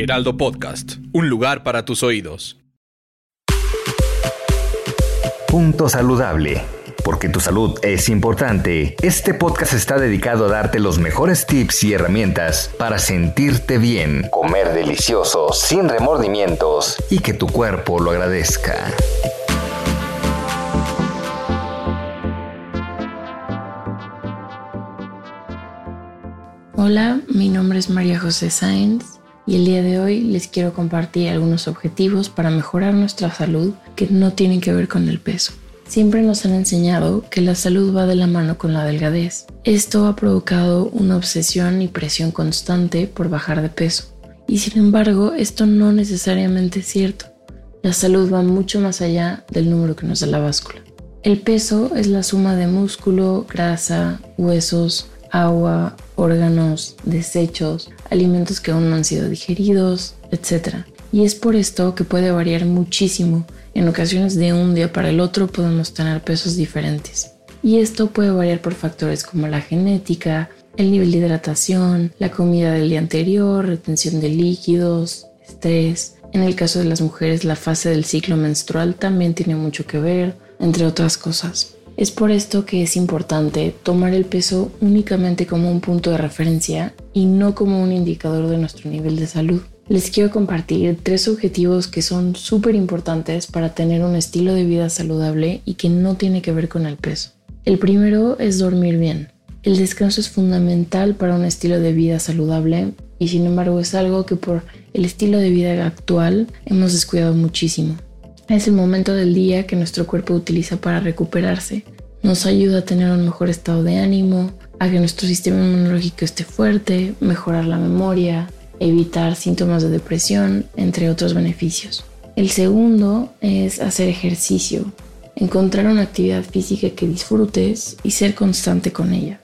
Heraldo Podcast, un lugar para tus oídos. Punto saludable. Porque tu salud es importante, este podcast está dedicado a darte los mejores tips y herramientas para sentirte bien, comer delicioso, sin remordimientos y que tu cuerpo lo agradezca. Hola, mi nombre es María José Sáenz y el día de hoy les quiero compartir algunos objetivos para mejorar nuestra salud que no tienen que ver con el peso. Siempre nos han enseñado que la salud va de la mano con la delgadez. Esto ha provocado una obsesión y presión constante por bajar de peso. Y sin embargo, esto no necesariamente es cierto. La salud va mucho más allá del número que nos da la báscula. El peso es la suma de músculo, grasa, huesos, agua, órganos, desechos, alimentos que aún no han sido digeridos, etc. Y es por esto que puede variar muchísimo. En ocasiones de un día para el otro podemos tener pesos diferentes. Y esto puede variar por factores como la genética, el nivel de hidratación, la comida del día anterior, retención de líquidos, estrés. En el caso de las mujeres, la fase del ciclo menstrual también tiene mucho que ver, entre otras cosas. Es por esto que es importante tomar el peso únicamente como un punto de referencia y no como un indicador de nuestro nivel de salud. Les quiero compartir tres objetivos que son súper importantes para tener un estilo de vida saludable y que no tiene que ver con el peso. El primero es dormir bien. El descanso es fundamental para un estilo de vida saludable y sin embargo es algo que por el estilo de vida actual hemos descuidado muchísimo. Es el momento del día que nuestro cuerpo utiliza para recuperarse. Nos ayuda a tener un mejor estado de ánimo, a que nuestro sistema inmunológico esté fuerte, mejorar la memoria, evitar síntomas de depresión, entre otros beneficios. El segundo es hacer ejercicio, encontrar una actividad física que disfrutes y ser constante con ella.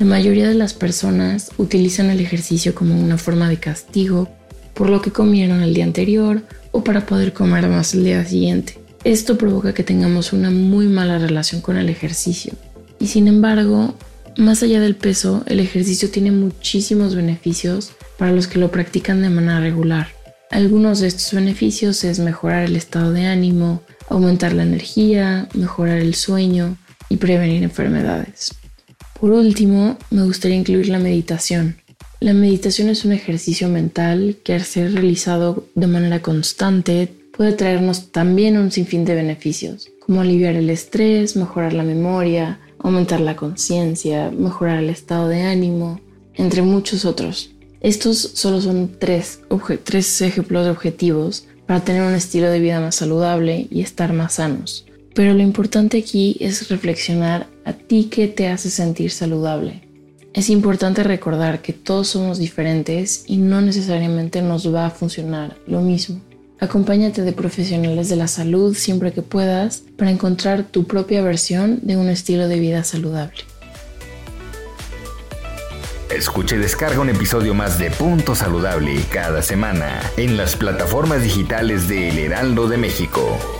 La mayoría de las personas utilizan el ejercicio como una forma de castigo por lo que comieron el día anterior o para poder comer más el día siguiente. Esto provoca que tengamos una muy mala relación con el ejercicio. Y sin embargo, más allá del peso, el ejercicio tiene muchísimos beneficios para los que lo practican de manera regular. Algunos de estos beneficios es mejorar el estado de ánimo, aumentar la energía, mejorar el sueño y prevenir enfermedades. Por último, me gustaría incluir la meditación. La meditación es un ejercicio mental que al ser realizado de manera constante puede traernos también un sinfín de beneficios, como aliviar el estrés, mejorar la memoria, aumentar la conciencia, mejorar el estado de ánimo, entre muchos otros. Estos solo son tres, tres ejemplos de objetivos para tener un estilo de vida más saludable y estar más sanos. Pero lo importante aquí es reflexionar a ti qué te hace sentir saludable. Es importante recordar que todos somos diferentes y no necesariamente nos va a funcionar lo mismo. Acompáñate de profesionales de la salud siempre que puedas para encontrar tu propia versión de un estilo de vida saludable. Escuche y descarga un episodio más de Punto Saludable cada semana en las plataformas digitales de El Heraldo de México.